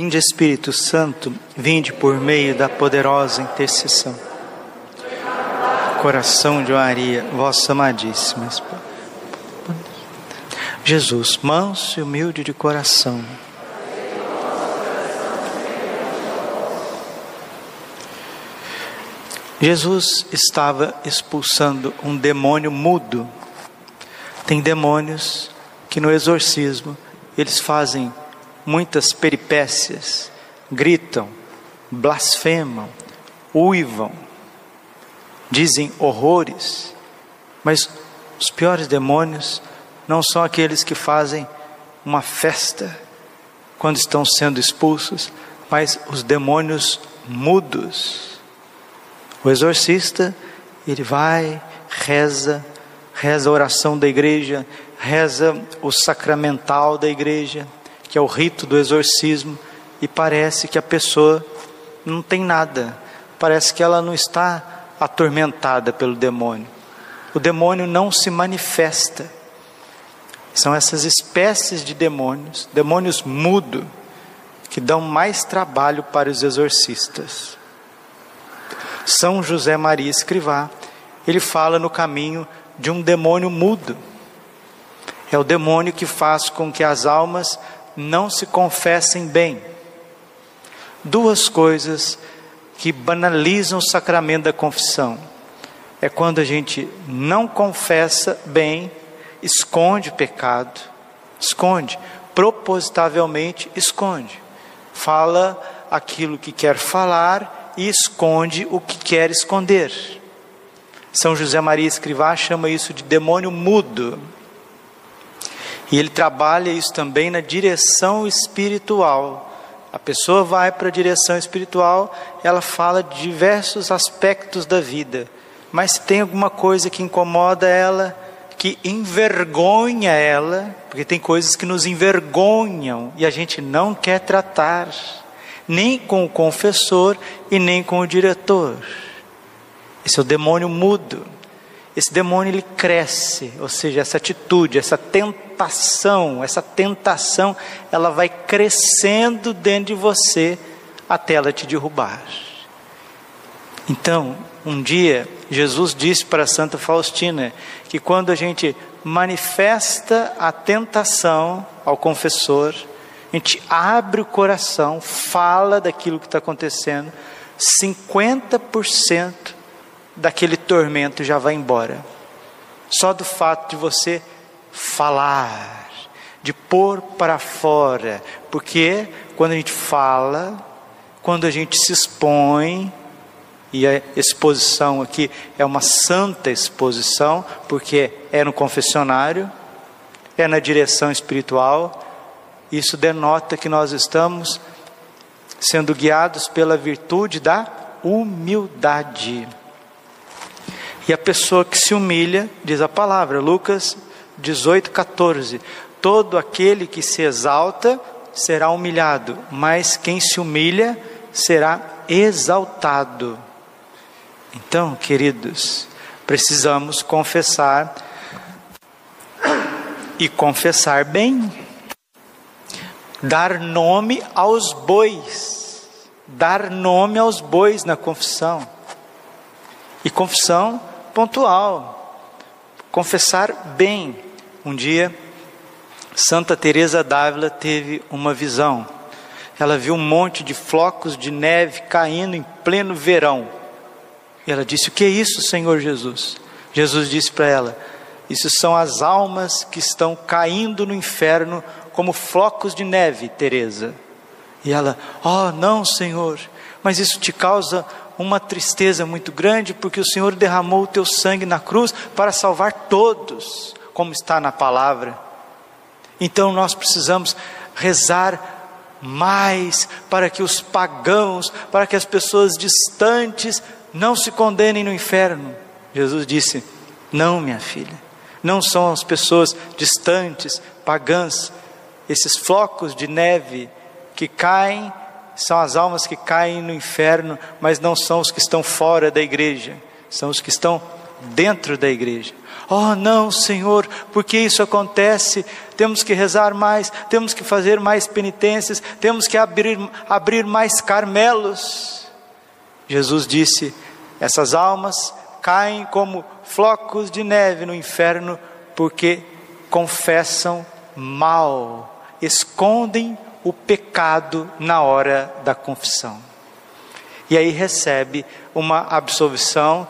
Vinde Espírito Santo, vinde por meio da poderosa intercessão. Coração de Maria, vossa amadíssima. Jesus, manso e humilde de coração. Jesus estava expulsando um demônio mudo. Tem demônios que no exorcismo eles fazem muitas peripécias, gritam, blasfemam, uivam, dizem horrores, mas os piores demônios não são aqueles que fazem uma festa quando estão sendo expulsos, mas os demônios mudos. O exorcista, ele vai, reza, reza a oração da igreja, reza o sacramental da igreja, que é o rito do exorcismo, e parece que a pessoa não tem nada, parece que ela não está atormentada pelo demônio. O demônio não se manifesta. São essas espécies de demônios, demônios mudo, que dão mais trabalho para os exorcistas. São José Maria Escrivá, ele fala no caminho de um demônio mudo. É o demônio que faz com que as almas não se confessem bem. Duas coisas que banalizam o sacramento da confissão. É quando a gente não confessa bem esconde o pecado, esconde, propositavelmente esconde. Fala aquilo que quer falar e esconde o que quer esconder. São José Maria Escrivá chama isso de demônio mudo. E ele trabalha isso também na direção espiritual. A pessoa vai para a direção espiritual, ela fala de diversos aspectos da vida, mas se tem alguma coisa que incomoda ela, que envergonha ela, porque tem coisas que nos envergonham e a gente não quer tratar, nem com o confessor e nem com o diretor. Esse é o demônio mudo. Esse demônio ele cresce, ou seja, essa atitude, essa tentação, essa tentação, ela vai crescendo dentro de você até ela te derrubar. Então, um dia, Jesus disse para Santa Faustina que quando a gente manifesta a tentação ao confessor, a gente abre o coração, fala daquilo que está acontecendo, 50% daquele tormento já vai embora. Só do fato de você falar, de pôr para fora, porque quando a gente fala, quando a gente se expõe, e a exposição aqui é uma santa exposição, porque é no confessionário, é na direção espiritual. Isso denota que nós estamos sendo guiados pela virtude da humildade. E a pessoa que se humilha, diz a palavra, Lucas 18, 14: Todo aquele que se exalta será humilhado, mas quem se humilha será exaltado. Então, queridos, precisamos confessar e confessar bem, dar nome aos bois, dar nome aos bois na confissão, e confissão pontual, confessar bem. Um dia, Santa Teresa d'Ávila teve uma visão. Ela viu um monte de flocos de neve caindo em pleno verão. E ela disse: O que é isso, Senhor Jesus? Jesus disse para ela: Isso são as almas que estão caindo no inferno como flocos de neve, Teresa. E ela: Oh, não, Senhor, mas isso te causa uma tristeza muito grande, porque o Senhor derramou o teu sangue na cruz para salvar todos, como está na palavra. Então nós precisamos rezar mais para que os pagãos, para que as pessoas distantes não se condenem no inferno. Jesus disse: Não, minha filha, não são as pessoas distantes, pagãs, esses flocos de neve que caem, são as almas que caem no inferno, mas não são os que estão fora da igreja, são os que estão dentro da igreja. Oh, não, Senhor, porque isso acontece? Temos que rezar mais, temos que fazer mais penitências, temos que abrir, abrir mais carmelos. Jesus disse: essas almas caem como flocos de neve no inferno porque confessam mal, escondem o pecado na hora da confissão. E aí recebe uma absolvição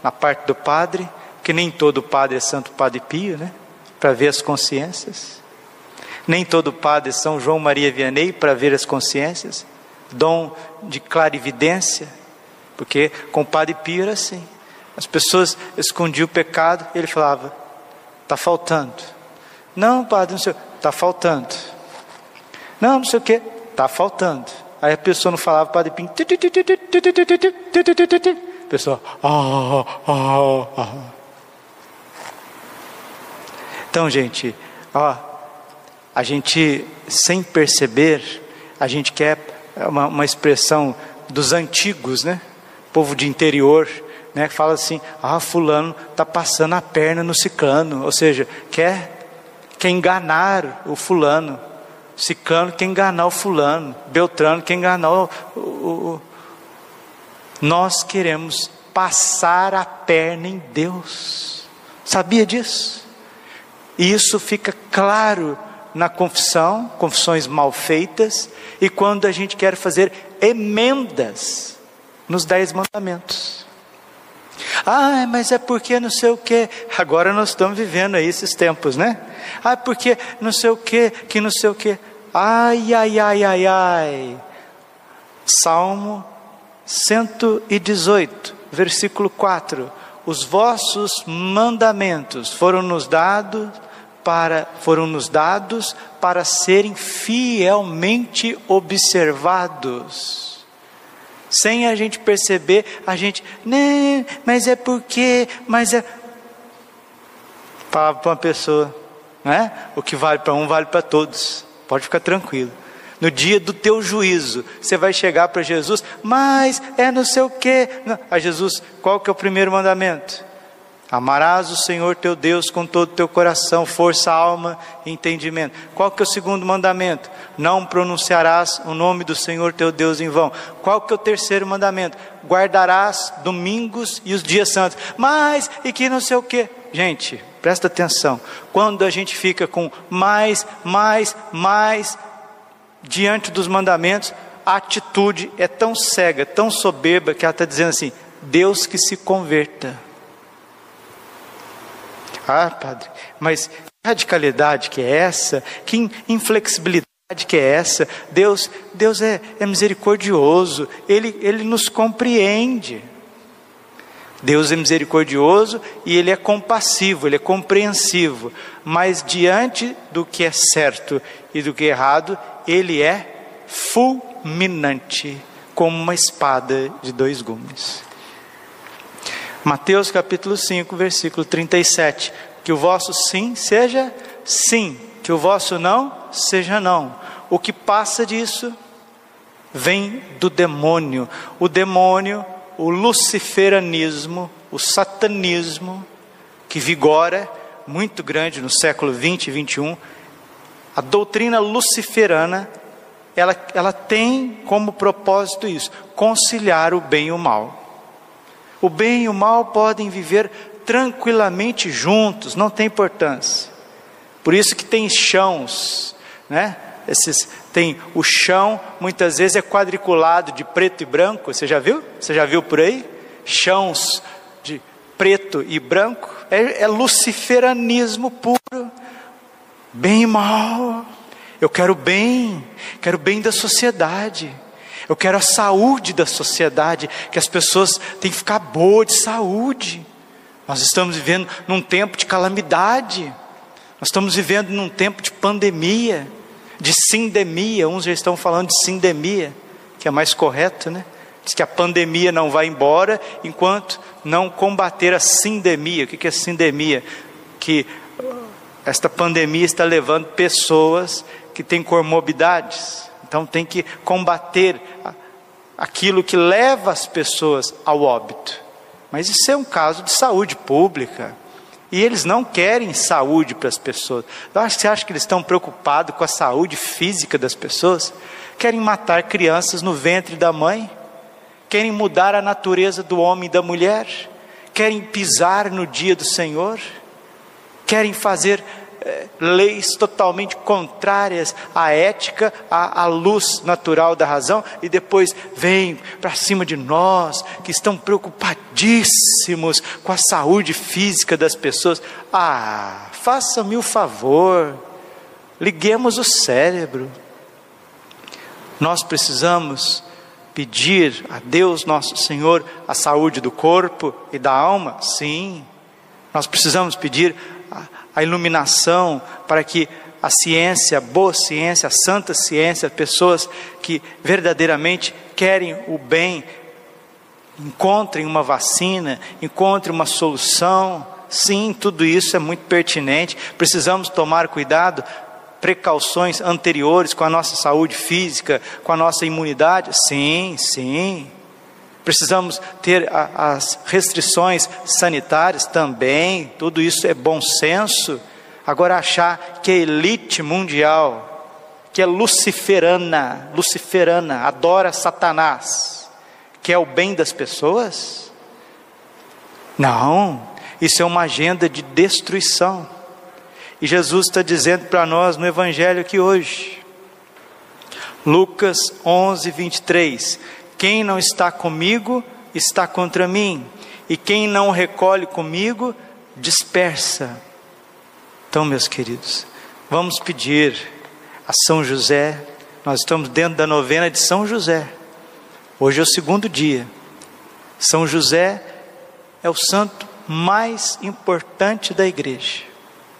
na parte do padre, que nem todo padre é Santo Padre Pio, né? Para ver as consciências. Nem todo padre é São João Maria Vianney para ver as consciências. Dom de clarividência, porque com o Padre Pio era assim. As pessoas escondiam o pecado, ele falava: está faltando. Não, padre, não sei, está faltando. Não, não sei o que, está faltando. Aí a pessoa não falava, padre Pim. A pessoa, ah, ah, ah. Então, gente, ó, a gente, sem perceber, a gente quer uma, uma expressão dos antigos, né? Povo de interior, né? Que fala assim, ah, fulano está passando a perna no ciclano, ou seja, quer, quer enganar o fulano. Ciclano quer enganar o fulano, Beltrano quer enganar o, o, o. Nós queremos passar a perna em Deus. Sabia disso? E isso fica claro na confissão, confissões mal feitas, e quando a gente quer fazer emendas nos dez mandamentos. Ah, mas é porque não sei o que. Agora nós estamos vivendo aí esses tempos, né? Ah, porque não sei o que, que não sei o que. Ai, ai, ai, ai, ai. Salmo 118, versículo 4. Os vossos mandamentos foram nos dados para foram nos dados para serem fielmente observados. Sem a gente perceber, a gente, né, mas é porque, mas é palavra para uma pessoa, né? O que vale para um vale para todos. Pode ficar tranquilo. No dia do teu juízo, você vai chegar para Jesus, mas é não sei o quê. A Jesus, qual que é o primeiro mandamento? Amarás o Senhor teu Deus com todo o teu coração, força, alma e entendimento. Qual que é o segundo mandamento? Não pronunciarás o nome do Senhor teu Deus em vão. Qual que é o terceiro mandamento? Guardarás domingos e os dias santos. Mas, e que não sei o quê. Gente, Presta atenção. Quando a gente fica com mais, mais, mais diante dos mandamentos, a atitude é tão cega, tão soberba, que ela está dizendo assim: Deus que se converta. Ah, padre, mas que radicalidade que é essa? Que inflexibilidade que é essa? Deus, Deus é, é misericordioso, Ele, Ele nos compreende. Deus é misericordioso e Ele é compassivo, Ele é compreensivo, mas diante do que é certo e do que é errado, Ele é fulminante, como uma espada de dois gumes. Mateus capítulo 5, versículo 37. Que o vosso sim seja sim, que o vosso não seja não. O que passa disso vem do demônio. O demônio o luciferanismo, o satanismo, que vigora muito grande no século 20 e 21, a doutrina luciferana, ela, ela tem como propósito isso, conciliar o bem e o mal. O bem e o mal podem viver tranquilamente juntos, não tem importância. Por isso que tem chãos, né? Esses tem o chão, muitas vezes é quadriculado de preto e branco. Você já viu? Você já viu por aí? Chãos de preto e branco. É, é luciferanismo puro. Bem e mal. Eu quero bem, quero bem da sociedade. Eu quero a saúde da sociedade, que as pessoas têm que ficar boas de saúde. Nós estamos vivendo num tempo de calamidade. Nós estamos vivendo num tempo de pandemia de sindemia, uns já estão falando de sindemia, que é mais correto, né? Diz que a pandemia não vai embora enquanto não combater a sindemia. O que é sindemia? Que esta pandemia está levando pessoas que têm comorbidades, então tem que combater aquilo que leva as pessoas ao óbito. Mas isso é um caso de saúde pública, E eles não querem saúde para as pessoas. Você acha que eles estão preocupados com a saúde física das pessoas? Querem matar crianças no ventre da mãe? Querem mudar a natureza do homem e da mulher? Querem pisar no dia do Senhor? Querem fazer leis totalmente contrárias à ética, à, à, luz natural da razão, e depois vem para cima de nós que estão preocupadíssimos com a saúde física das pessoas. Ah, faça-me o favor, liguemos o cérebro. Nós precisamos pedir a Deus nosso Senhor a saúde do corpo e da alma? Sim. Nós precisamos pedir a iluminação para que a ciência, a boa ciência, a santa ciência, pessoas que verdadeiramente querem o bem, encontrem uma vacina, encontrem uma solução. Sim, tudo isso é muito pertinente. Precisamos tomar cuidado, precauções anteriores com a nossa saúde física, com a nossa imunidade. Sim, sim. Precisamos ter a, as restrições sanitárias também, tudo isso é bom senso. Agora, achar que a elite mundial, que é luciferana, luciferana, adora Satanás, que é o bem das pessoas? Não, isso é uma agenda de destruição. E Jesus está dizendo para nós no Evangelho aqui hoje, Lucas 11, 23: quem não está comigo está contra mim, e quem não recolhe comigo dispersa. Então, meus queridos, vamos pedir a São José, nós estamos dentro da novena de São José. Hoje é o segundo dia. São José é o santo mais importante da igreja.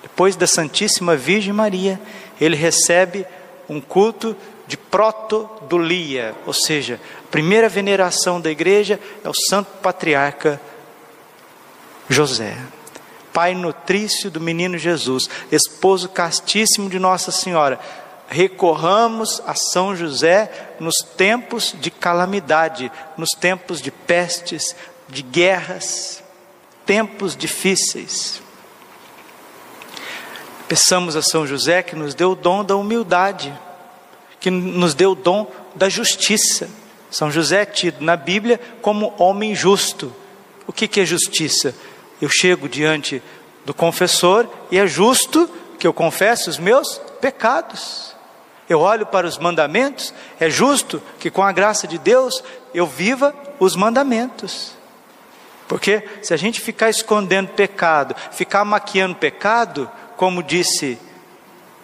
Depois da Santíssima Virgem Maria, ele recebe um culto de protodolia, ou seja, a primeira veneração da igreja é o santo patriarca José, pai nutrício do menino Jesus, esposo castíssimo de Nossa Senhora. Recorramos a São José nos tempos de calamidade, nos tempos de pestes, de guerras, tempos difíceis. Peçamos a São José que nos dê o dom da humildade que nos deu o dom da justiça. São José é tido na Bíblia como homem justo. O que, que é justiça? Eu chego diante do confessor e é justo que eu confesse os meus pecados. Eu olho para os mandamentos, é justo que com a graça de Deus eu viva os mandamentos. Porque se a gente ficar escondendo pecado, ficar maquiando pecado, como disse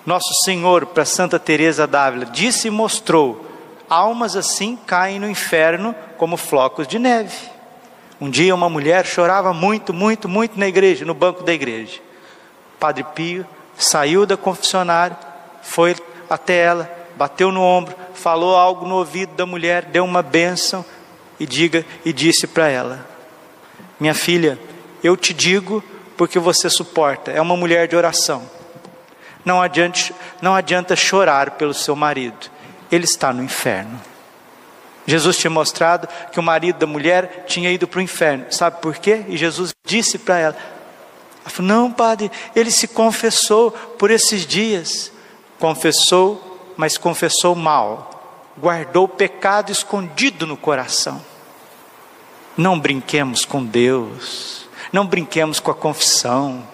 nosso Senhor para Santa Teresa d'Ávila disse e mostrou: almas assim caem no inferno como flocos de neve. Um dia uma mulher chorava muito, muito, muito na igreja, no banco da igreja. Padre Pio saiu da confessionária, foi até ela, bateu no ombro, falou algo no ouvido da mulher, deu uma bênção e diga e disse para ela: Minha filha, eu te digo porque você suporta. É uma mulher de oração. Não adianta, não adianta chorar pelo seu marido, ele está no inferno. Jesus tinha mostrado que o marido da mulher tinha ido para o inferno, sabe por quê? E Jesus disse para ela: ela falou, Não, padre, ele se confessou por esses dias. Confessou, mas confessou mal, guardou o pecado escondido no coração. Não brinquemos com Deus, não brinquemos com a confissão.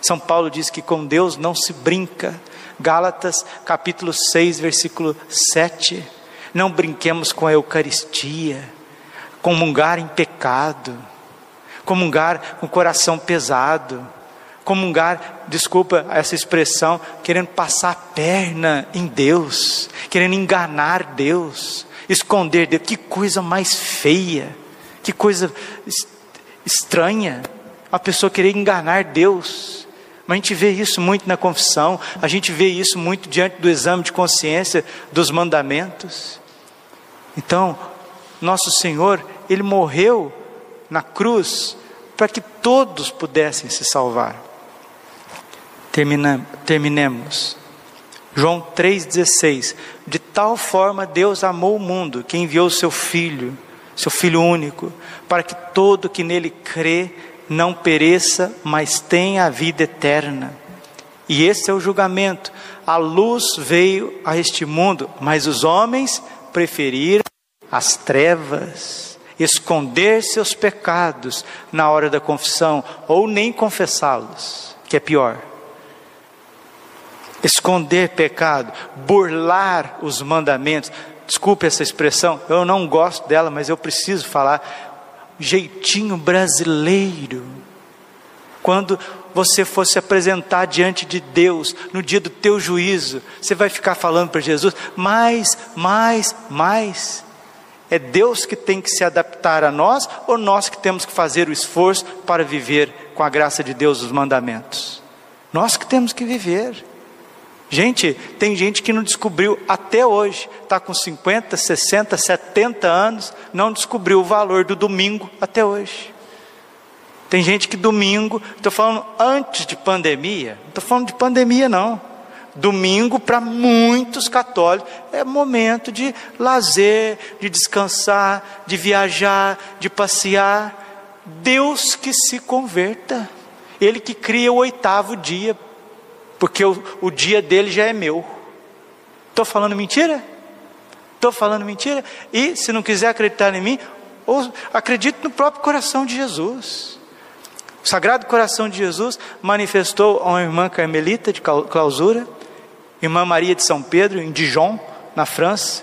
São Paulo diz que com Deus não se brinca. Gálatas capítulo 6, versículo 7. Não brinquemos com a Eucaristia, comungar em pecado, comungar com o coração pesado, comungar, desculpa essa expressão, querendo passar a perna em Deus, querendo enganar Deus, esconder Deus. Que coisa mais feia, que coisa estranha, a pessoa querer enganar Deus. Mas a gente vê isso muito na confissão, a gente vê isso muito diante do exame de consciência dos mandamentos. Então, nosso Senhor, Ele morreu na cruz para que todos pudessem se salvar. Terminemos. João 3,16: De tal forma Deus amou o mundo que enviou seu Filho, seu Filho único, para que todo que nele crê não pereça, mas tenha a vida eterna. E esse é o julgamento. A luz veio a este mundo, mas os homens preferiram as trevas, esconder seus pecados na hora da confissão, ou nem confessá-los, que é pior. Esconder pecado, burlar os mandamentos. Desculpe essa expressão, eu não gosto dela, mas eu preciso falar. Jeitinho brasileiro. Quando você for se apresentar diante de Deus no dia do teu juízo, você vai ficar falando para Jesus, mais, mais, mais. É Deus que tem que se adaptar a nós ou nós que temos que fazer o esforço para viver com a graça de Deus os mandamentos? Nós que temos que viver. Gente, tem gente que não descobriu até hoje, está com 50, 60, 70 anos, não descobriu o valor do domingo até hoje. Tem gente que domingo, estou falando antes de pandemia, não estou falando de pandemia não. Domingo, para muitos católicos, é momento de lazer, de descansar, de viajar, de passear. Deus que se converta, Ele que cria o oitavo dia, porque o, o dia dele já é meu. Estou falando mentira? Estou falando mentira? E se não quiser acreditar em mim, ou acredite no próprio coração de Jesus. O Sagrado Coração de Jesus manifestou a uma irmã carmelita de clausura, irmã Maria de São Pedro, em Dijon, na França,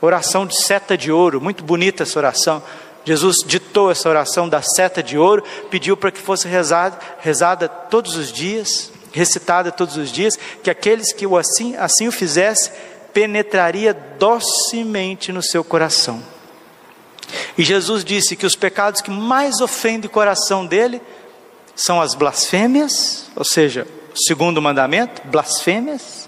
oração de seta de ouro, muito bonita essa oração. Jesus ditou essa oração da seta de ouro, pediu para que fosse rezada, rezada todos os dias, recitada todos os dias, que aqueles que o assim, assim o fizessem, penetraria docemente no seu coração. E Jesus disse que os pecados que mais ofendem o coração dele são as blasfêmias, ou seja, o segundo mandamento, blasfêmias,